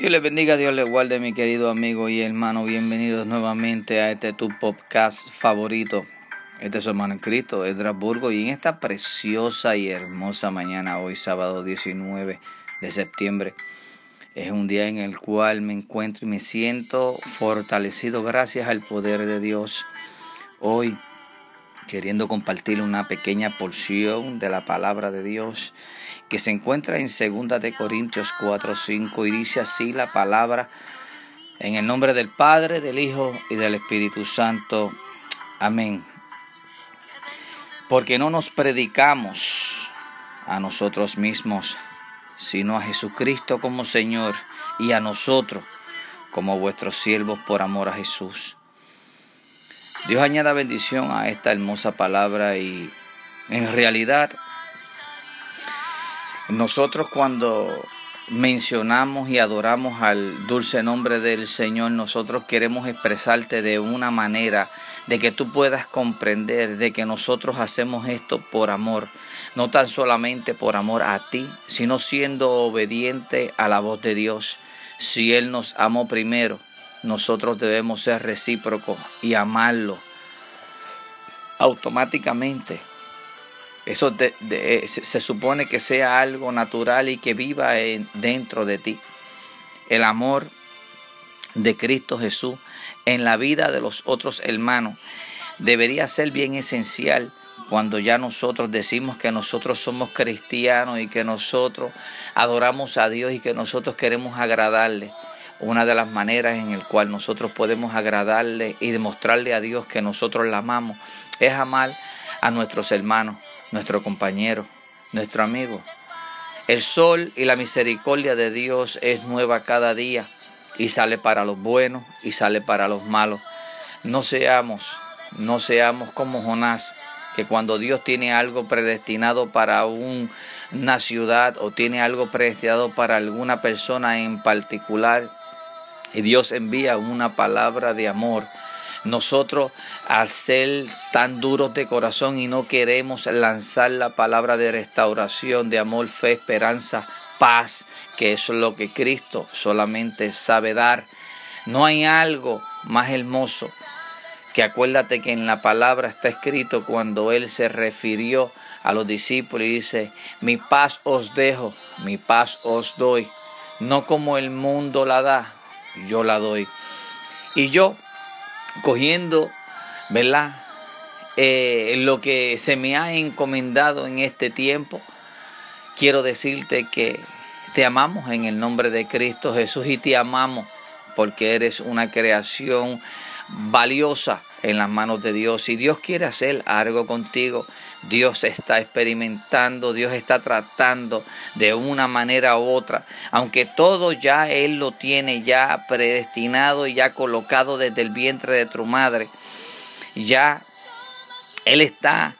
Dios le bendiga, Dios le guarde, mi querido amigo y hermano. Bienvenidos nuevamente a este tu podcast favorito. Este es su hermano en Cristo, Edrasburgo, y en esta preciosa y hermosa mañana, hoy sábado 19 de septiembre, es un día en el cual me encuentro y me siento fortalecido gracias al poder de Dios. Hoy, queriendo compartir una pequeña porción de la palabra de Dios que se encuentra en 2 de Corintios 4, 5 y dice así la palabra en el nombre del Padre, del Hijo y del Espíritu Santo. Amén. Porque no nos predicamos a nosotros mismos, sino a Jesucristo como Señor y a nosotros como vuestros siervos por amor a Jesús. Dios añada bendición a esta hermosa palabra y en realidad nosotros cuando mencionamos y adoramos al dulce nombre del Señor, nosotros queremos expresarte de una manera de que tú puedas comprender de que nosotros hacemos esto por amor, no tan solamente por amor a ti, sino siendo obediente a la voz de Dios. Si Él nos amó primero, nosotros debemos ser recíprocos y amarlo automáticamente eso eh, se, supone que sea algo natural y que viva dentro de ti. El amor de Cristo Jesús en la vida de los otros hermanos debería ser bien esencial cuando ya nosotros decimos que nosotros somos cristianos y que nosotros adoramos a Dios y que nosotros queremos agradarle. Una de las maneras en el cual nosotros podemos agradarle y demostrarle a Dios que nosotros la amamos es amar a nuestros hermanos nuestro compañero, nuestro amigo. El sol y la misericordia de Dios es nueva cada día y sale para los buenos y sale para los malos. No seamos, no seamos como Jonás, que cuando Dios tiene algo predestinado para una ciudad o tiene algo predestinado para alguna persona en particular, y Dios envía una palabra de amor, nosotros, al ser tan duros de corazón y no queremos lanzar la palabra de restauración, de amor, fe, esperanza, paz, que es lo que Cristo solamente sabe dar. No hay algo más hermoso que acuérdate que en la palabra está escrito cuando Él se refirió a los discípulos y dice, mi paz os dejo, mi paz os doy, no como el mundo la da, yo la doy. Y yo cogiendo, ¿verdad? Eh, lo que se me ha encomendado en este tiempo, quiero decirte que te amamos en el nombre de Cristo Jesús y te amamos porque eres una creación valiosa en las manos de Dios. Si Dios quiere hacer algo contigo, Dios está experimentando, Dios está tratando de una manera u otra, aunque todo ya Él lo tiene ya predestinado y ya colocado desde el vientre de tu madre, ya Él está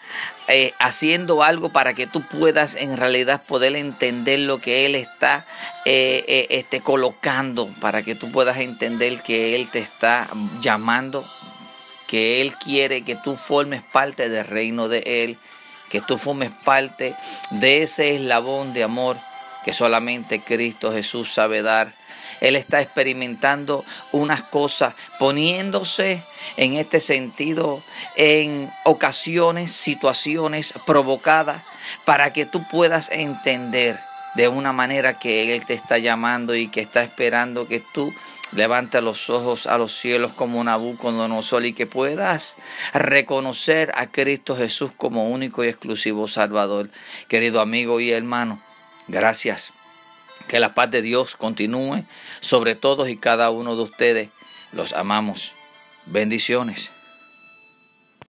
eh, haciendo algo para que tú puedas en realidad poder entender lo que Él está eh, eh, este, colocando, para que tú puedas entender que Él te está llamando que Él quiere que tú formes parte del reino de Él, que tú formes parte de ese eslabón de amor que solamente Cristo Jesús sabe dar. Él está experimentando unas cosas, poniéndose en este sentido en ocasiones, situaciones provocadas, para que tú puedas entender de una manera que Él te está llamando y que está esperando que tú Levanta los ojos a los cielos como Nabucodonosor y que puedas reconocer a Cristo Jesús como único y exclusivo Salvador. Querido amigo y hermano, gracias. Que la paz de Dios continúe sobre todos y cada uno de ustedes. Los amamos. Bendiciones.